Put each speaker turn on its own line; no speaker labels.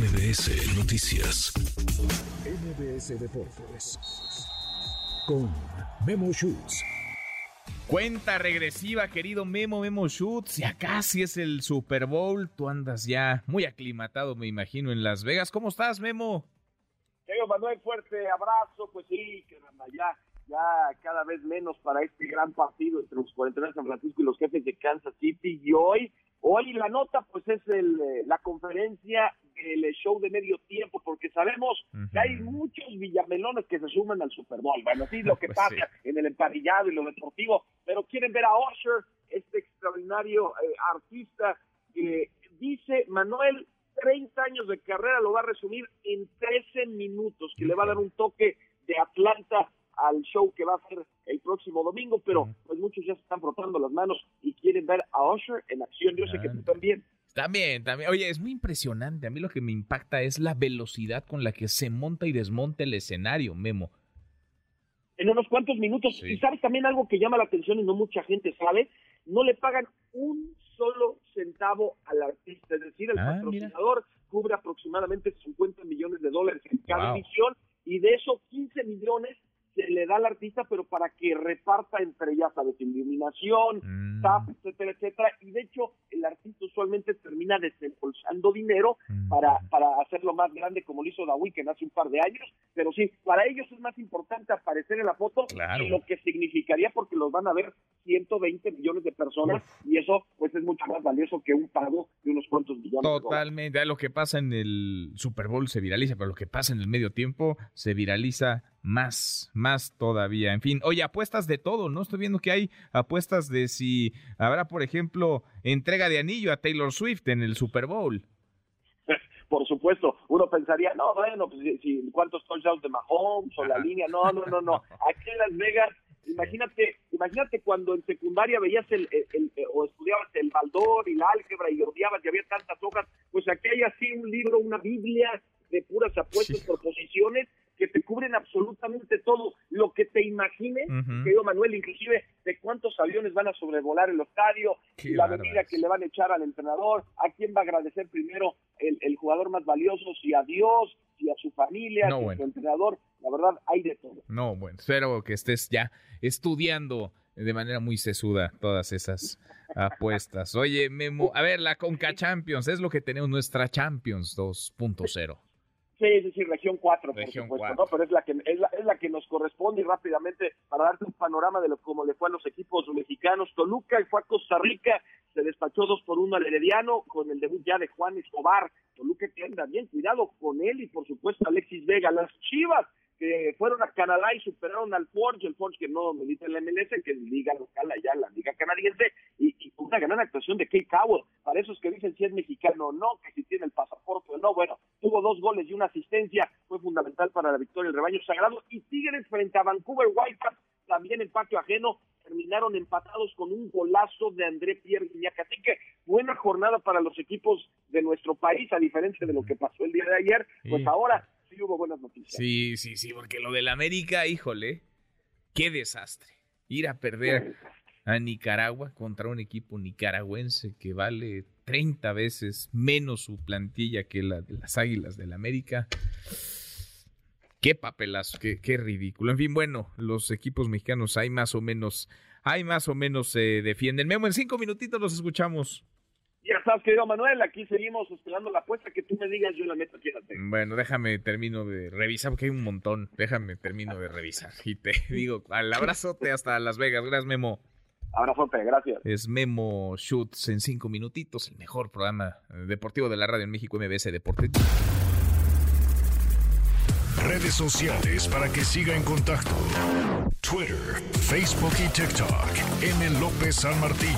MBS Noticias.
MBS Deportes. Con Memo Schutz.
Cuenta regresiva, querido Memo, Memo Schutz. Ya casi es el Super Bowl. Tú andas ya muy aclimatado, me imagino, en Las Vegas. ¿Cómo estás, Memo?
Querido Manuel, fuerte abrazo. Pues sí, caramba, ya, ya cada vez menos para este gran partido entre los 49 de San Francisco y los jefes de Kansas City. Y hoy, hoy la nota, pues es el, eh, la conferencia del show de medio tiempo, porque sabemos que hay muchos villamelones que se suman al Super Bowl. Bueno, sí, lo que
Pues
pasa
sí.
en el emparrillado y lo deportivo, pero quieren ver a Usher, este extraordinario eh, artista que dice Manuel 30 años de carrera lo va a resumir en 13 minutos, que le va a dar un toque de Atlanta al show que va a ser el próximo domingo, pero pues muchos ya se están frotando las manos y quieren ver a Usher en acción. Yo sé que tú también.
También, también. Oye, es muy impresionante. A mí lo que me impacta es la velocidad con la que se monta y desmonta el escenario, Memo.
en unos cuantos minutos.
Sí.
Y sabes también algo que llama la atención y no mucha gente sabe, no le pagan un solo centavo al artista, es decir, el
Ah,
patrocinador cubre aproximadamente 50 millones de dólares en cada
Wow.
emisión y de esos 15 millones le da al artista, pero para que reparta entre, ya sabes, iluminación,
Mm.
staff, etcétera, etcétera. Y de hecho, el artista usualmente termina desembolsando dinero
Mm.
para, para hacerlo más grande como lo hizo The Weeknd hace un par de años, pero sí, para ellos es más importante aparecer en la foto
Claro.
y lo que significaría porque los van a ver 120 millones de personas y eso pues es mucho más valioso que un pago de unos cuantos millones.
Totalmente. Ah, Lo que pasa en el Super Bowl se viraliza, pero lo que pasa en el medio tiempo se viraliza más, más todavía. En fin, oye, apuestas de todo, ¿no? Estoy viendo que hay apuestas de si habrá, por ejemplo, entrega de anillo a Taylor Swift en el Super Bowl.
Por supuesto, uno pensaría, no, bueno, pues si, cuántos touchdowns de Mahomes o la línea, no, no, no, no. Aquí en Las Vegas, imagínate, imagínate cuando en secundaria veías el, el- el- eh, o estudiabas el baldor y la álgebra y odiabas y había tantas hojas, pues aquí hay así un libro, una Biblia de puras apuestas
Sí.
por posiciones que te cubren absolutamente todo lo que te imagines,
Ujú.
querido Manuel, inclusive de cuántos aviones van a sobrevolar el estadio,
Qué
la bebida que le van a echar al entrenador, a quién va a agradecer primero el, el jugador más valioso, si a Dios, si a su familia,
No,
si a su entrenador, la verdad hay de todo.
No, bueno, espero que estés ya estudiando de manera muy sesuda todas esas apuestas. Oye, Memo, a ver, la Conca Champions es lo que tenemos nuestra Champions 2.0.
Sí, sí, sí, región 4, por supuesto,
4.
¿no? Pero es la que es la, es la que nos corresponde y rápidamente para darte un panorama de lo cómo le fue a los equipos mexicanos. Toluca fue a Costa Rica, se despachó 2 por 1 al Herediano con el debut ya de Juan Escobar. Toluca que anda bien, cuidado con él y por supuesto Alexis Vega. Las Chivas que fueron a Canadá y superaron al Forge, el Forge que no milita en la MLS, que es liga local allá, la liga canadiense, y, y una gran actuación de Kate Cowell, para esos que dicen si es mexicano o no, que si tiene el pasaporte o no, bueno, tuvo dos goles y una asistencia, fue fundamental para la victoria del rebaño sagrado, y Tigres frente a Vancouver Whitecaps, también en patio ajeno, terminaron empatados con un golazo de André Pierre Guignac, así que buena jornada para los equipos de nuestro país, a diferencia de lo que pasó el día de ayer, pues
Sí.
ahora sí hubo buenas noticias.
Sí, sí, sí, porque lo del América, híjole, qué desastre. Ir a perder a Nicaragua contra un equipo nicaragüense que vale 30 veces menos su plantilla que la de las Águilas del América. Qué papelazo, qué, qué ridículo. En fin, bueno, los equipos mexicanos hay más o menos, hay más o menos se defienden. Memo, en cinco minutitos los escuchamos.
Ya estás, querido Manuel, aquí seguimos esperando la apuesta que tú me digas, yo la meto aquí la tele.
Bueno, déjame termino de revisar porque hay un montón. Déjame termino de revisar y te digo al abrazote hasta Las Vegas. Gracias, Memo.
Abrazote, gracias.
Es Memo Shoots en cinco minutitos, el mejor programa eh, deportivo de la radio en México, MBS Deportes.
Redes sociales para que siga en contacto: Twitter, Facebook y TikTok. M. López San Martín.